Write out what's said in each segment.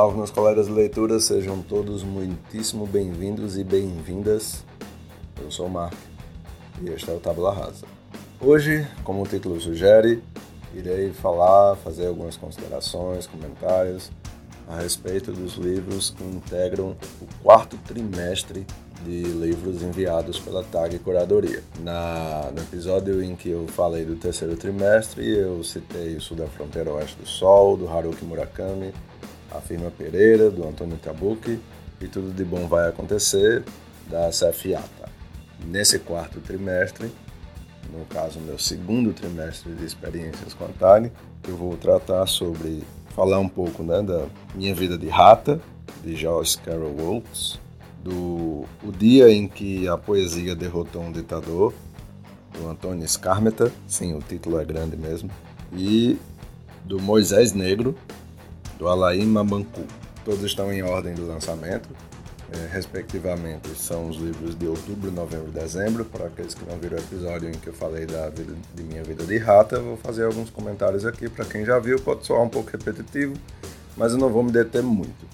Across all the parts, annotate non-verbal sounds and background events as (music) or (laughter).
Salve, meus colegas de leitura, sejam todos muitíssimo bem-vindos e bem-vindas. Eu sou o Mark e este é o Tabula Rasa. Hoje, como o título sugere, irei falar, fazer algumas considerações, comentários a respeito dos livros que integram o quarto trimestre de livros enviados pela TAG Curadoria. Na, no episódio em que eu falei do terceiro trimestre, eu citei o Sul da Fronteira Oeste do Sol, do Haruki Murakami, a Firma Pereira, do Antônio Tabuki, e Tudo de Bom Vai Acontecer, da CFATA. Nesse quarto trimestre, no caso meu segundo trimestre de experiências com a TAG, eu vou tratar sobre, falar um pouco né, da minha vida de rata, de Joyce Carol Oates, do O Dia em que a Poesia Derrotou um Ditador, do Antônio Scarmeta, sim, o título é grande mesmo, e do Moisés Negro, do Alain Mabancu. Todos estão em ordem do lançamento, é, respectivamente são os livros de outubro, novembro e dezembro. Para aqueles que não viram o episódio em que eu falei da vida, de minha vida de rata, vou fazer alguns comentários aqui. Para quem já viu, pode soar um pouco repetitivo, mas eu não vou me deter muito.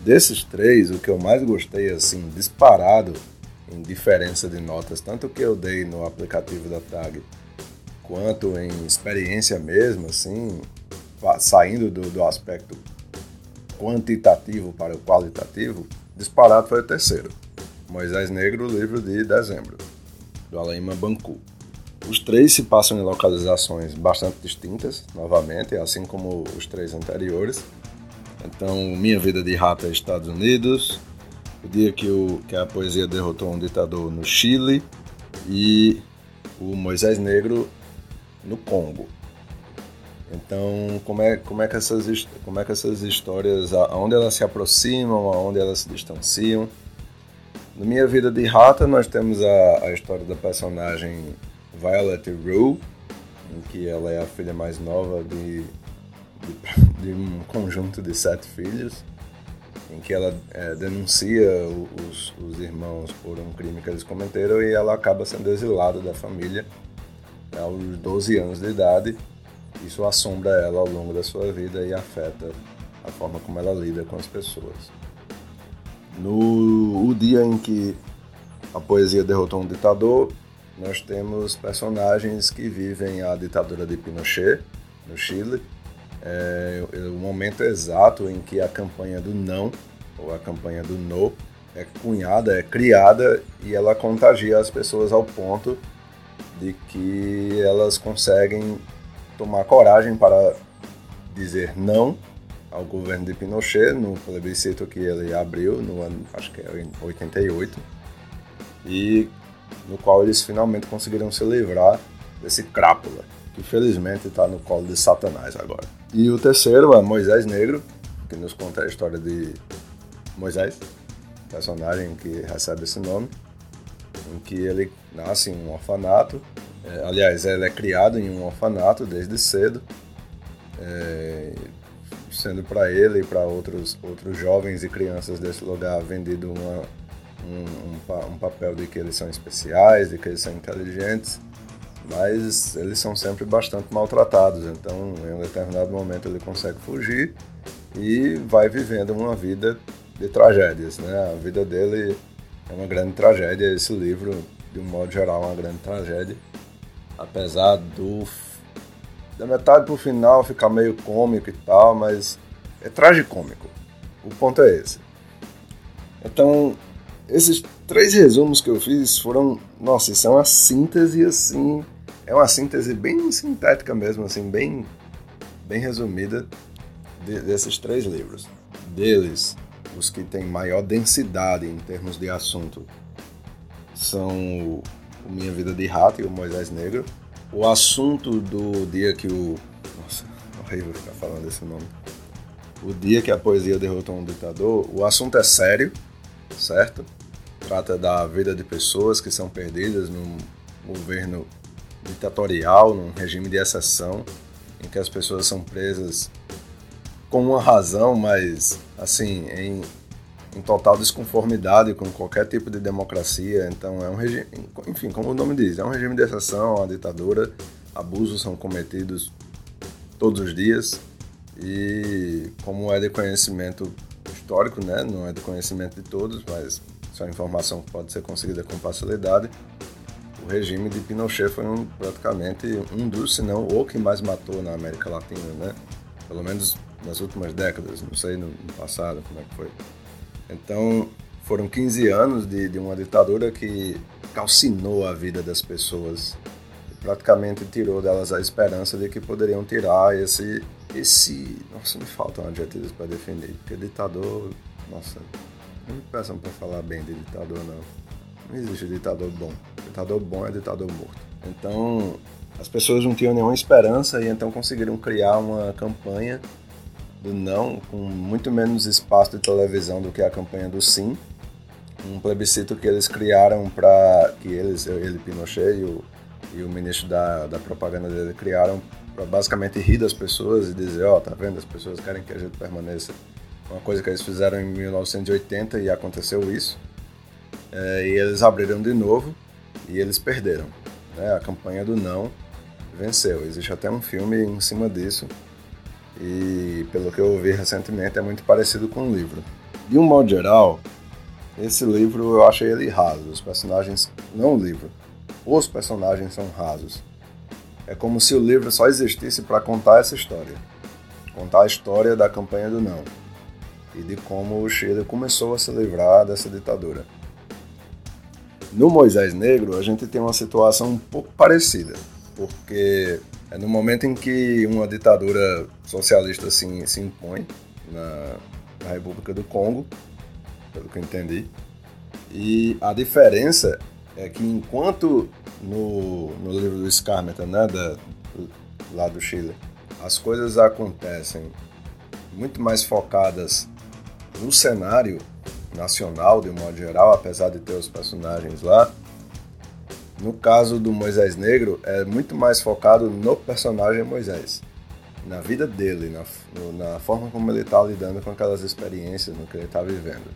Desses três, o que eu mais gostei, assim, disparado em diferença de notas, tanto que eu dei no aplicativo da TAG, quanto em experiência mesmo, assim, saindo do, do aspecto quantitativo para o qualitativo, disparado foi o terceiro, Moisés Negro, livro de dezembro, do Alain Bancu. Os três se passam em localizações bastante distintas, novamente, assim como os três anteriores, então, Minha Vida de Rata, Estados Unidos, o dia que, o, que a poesia derrotou um ditador no Chile e o Moisés Negro no Congo. Então, como é, como é, que, essas, como é que essas histórias, aonde elas se aproximam, aonde elas se distanciam? Na Minha Vida de Rata, nós temos a, a história da personagem Violet Rue, em que ela é a filha mais nova de de, de um conjunto de sete filhos, em que ela é, denuncia os, os, irmãos por um crime que eles cometeram e ela acaba sendo exilada da família aos 12 anos de idade. Isso assombra ela ao longo da sua vida e afeta a forma como ela lida com as pessoas. No o dia em que a poesia derrotou um ditador, nós temos personagens que vivem a ditadura de Pinochet no Chile é, o momento exato em que a campanha do não, ou a campanha do no, é cunhada, é criada e ela contagia as pessoas ao ponto de que elas conseguem tomar coragem para dizer não ao governo de Pinochet no plebiscito que ele abriu no ano, acho que é em 88, e no qual eles finalmente conseguiram se livrar desse crápula que felizmente está no colo de Satanás agora. E o terceiro é Moisés Negro, que nos conta a história de Moisés, personagem que recebe esse nome, em que ele nasce em um orfanato. É, aliás, ele é criado em um orfanato desde cedo, é, sendo para ele e para outros, outros jovens e crianças desse lugar vendido uma, um, um, um papel de que eles são especiais, de que eles são inteligentes mas eles são sempre bastante maltratados. Então, em um determinado momento, ele consegue fugir e vai vivendo uma vida de tragédias. Né? A vida dele é uma grande tragédia. Esse livro, de um modo geral, é uma grande tragédia. Apesar do da metade para o final ficar meio cômico e tal, mas é tragicômico. O ponto é esse. Então, esses três resumos que eu fiz foram, nossa, são é uma síntese assim é uma síntese bem sintética mesmo, assim, bem, bem resumida de, desses três livros. Deles, os que têm maior densidade em termos de assunto são Minha Vida de Rato e o Moisés Negro. O assunto do dia que o. Nossa, horrível ficar falando esse nome. O dia que a poesia derrotou um ditador, o assunto é sério, certo? Trata da vida de pessoas que são perdidas num governo ditatorial, num regime de exceção, em que as pessoas são presas com uma razão, mas assim, em, em total desconformidade com qualquer tipo de democracia. Então é um regime, enfim, como o nome diz, é um regime de exceção, uma ditadura, abusos são cometidos todos os dias E como é de conhecimento histórico, né? não é de conhecimento de todos, mas só informação que pode ser conseguida com facilidade, o regime de Pinochet foi um, praticamente um dos, se não o que mais matou na América Latina, né? Pelo menos nas últimas décadas, não sei no passado como é que foi. Então, foram 15 anos de, de uma ditadura que calcinou a vida das pessoas. Praticamente tirou delas a esperança de que poderiam tirar esse esse nossa me faltam adjetivos para defender porque ditador nossa não me peçam para falar bem de ditador não. Não existe ditador bom. Ditador bom é ditador morto. Então as pessoas não tinham nenhuma esperança e então conseguiram criar uma campanha do não com muito menos espaço de televisão do que a campanha do sim um plebiscito que eles criaram para que eles ele Pinochet e o e o ministro da, da propaganda dele criaram para basicamente rir das pessoas e dizer, ó, oh, tá vendo, as pessoas querem que a gente permaneça. Uma coisa que eles fizeram em 1980 e aconteceu isso. É, e eles abriram de novo e eles perderam. Né? A campanha do não venceu. Existe até um filme em cima disso e pelo que eu ouvi recentemente é muito parecido com o livro. De um modo geral, esse livro eu achei ele raso. Os personagens, não o livro, os personagens são rasos. É como se o livro só existisse para contar essa história. Contar a história da campanha do não e de como o Chile começou a se livrar dessa ditadura. No Moisés Negro, a gente tem uma situação um pouco parecida, porque é no momento em que uma ditadura socialista se, se impõe na, na República do Congo, pelo que eu entendi, e a diferença é que enquanto no, no livro do Scarmeta, né, da, lá do Chile, as coisas acontecem muito mais focadas no cenário nacional, de um modo geral, apesar de ter os personagens lá. No caso do Moisés Negro, é muito mais focado no personagem Moisés, na vida dele, na, na forma como ele está lidando com aquelas experiências, no que ele está vivendo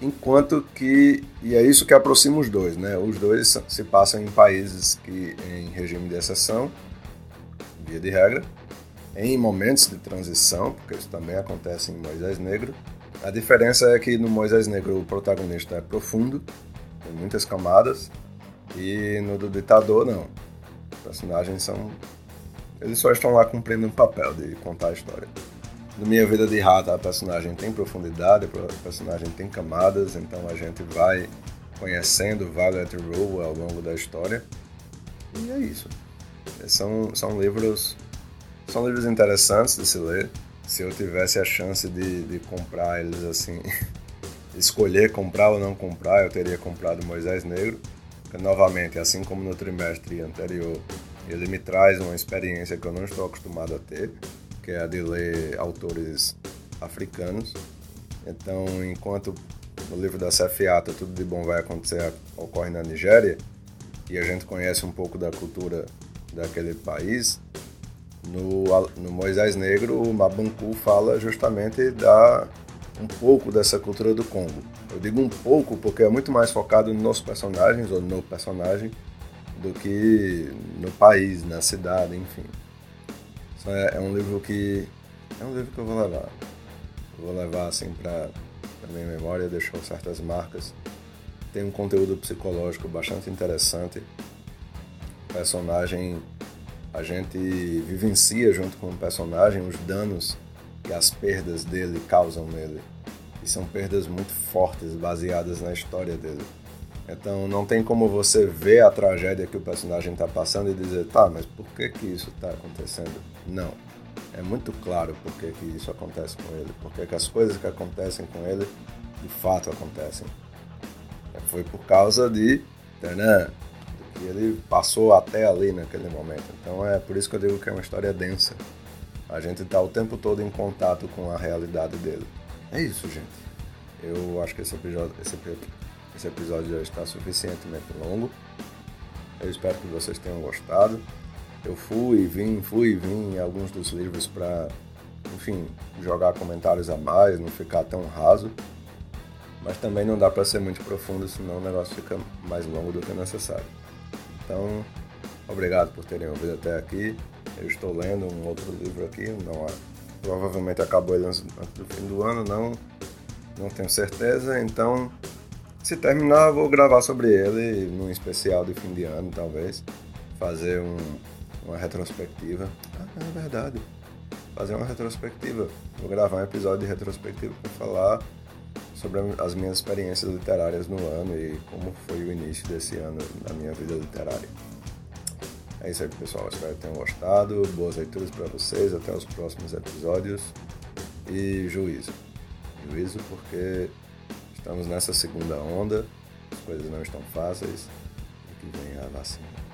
enquanto que e é isso que aproxima os dois, né? Os dois se passam em países que em regime de exceção, via de regra, em momentos de transição, porque isso também acontece em Moisés Negro. A diferença é que no Moisés Negro o protagonista é profundo, tem muitas camadas, e no do ditador não. Os personagens são eles só estão lá cumprindo um papel de contar a história. No Minha Vida de Rata, a personagem tem profundidade, a personagem tem camadas, então a gente vai conhecendo Violet Rowe ao longo da história. E é isso. São, são livros são livros interessantes de se ler. Se eu tivesse a chance de, de comprar eles assim, (laughs) escolher comprar ou não comprar, eu teria comprado Moisés Negro. Porque, novamente, assim como no trimestre anterior, ele me traz uma experiência que eu não estou acostumado a ter que é a de ler autores africanos. Então, enquanto no livro da Sefiata Tudo de Bom Vai Acontecer ocorre na Nigéria, e a gente conhece um pouco da cultura daquele país, no, no Moisés Negro, o Mabanku fala justamente da um pouco dessa cultura do Congo. Eu digo um pouco porque é muito mais focado nos personagens ou no personagem do que no país, na cidade, enfim. É, é um livro que. É um livro que eu vou levar. Eu vou levar assim para a minha memória, deixou certas marcas. Tem um conteúdo psicológico bastante interessante. O personagem, a gente vivencia junto com o personagem os danos que as perdas dele causam nele. E são perdas muito fortes, baseadas na história dele. Então não tem como você ver a tragédia que o personagem está passando e dizer, tá, mas por que que isso está acontecendo? Não. É muito claro por que, que isso acontece com ele, porque que as coisas que acontecem com ele de fato acontecem. É, foi por causa de Ternã, que ele passou até ali naquele momento. Então é por isso que eu digo que é uma história densa. A gente está o tempo todo em contato com a realidade dele. É isso, gente. Eu acho que esse episódio, esse esse episódio já está suficientemente longo. Eu espero que vocês tenham gostado. Eu fui e vim, fui e vim em alguns dos livros para, enfim, jogar comentários a mais, não ficar tão raso. Mas também não dá para ser muito profundo, senão o negócio fica mais longo do que necessário. Então, obrigado por terem ouvido até aqui Eu estou lendo um outro livro aqui, não há, provavelmente acabou ele antes do fim do ano, não, não tenho certeza, então se terminar vou gravar sobre ele num especial de fim de ano, talvez, fazer um, uma retrospectiva. Ah, é verdade. Fazer uma retrospectiva. Vou gravar um episódio de retrospectiva para falar sobre as minhas experiências literárias no ano e como foi o início desse ano na minha vida literária. É isso aí, pessoal. Espero que tenham gostado. Boas leituras para vocês. Até os próximos episódios. E juízo. Juízo porque estamos nessa segunda onda. As coisas não estão fáceis. E que vem a vacina.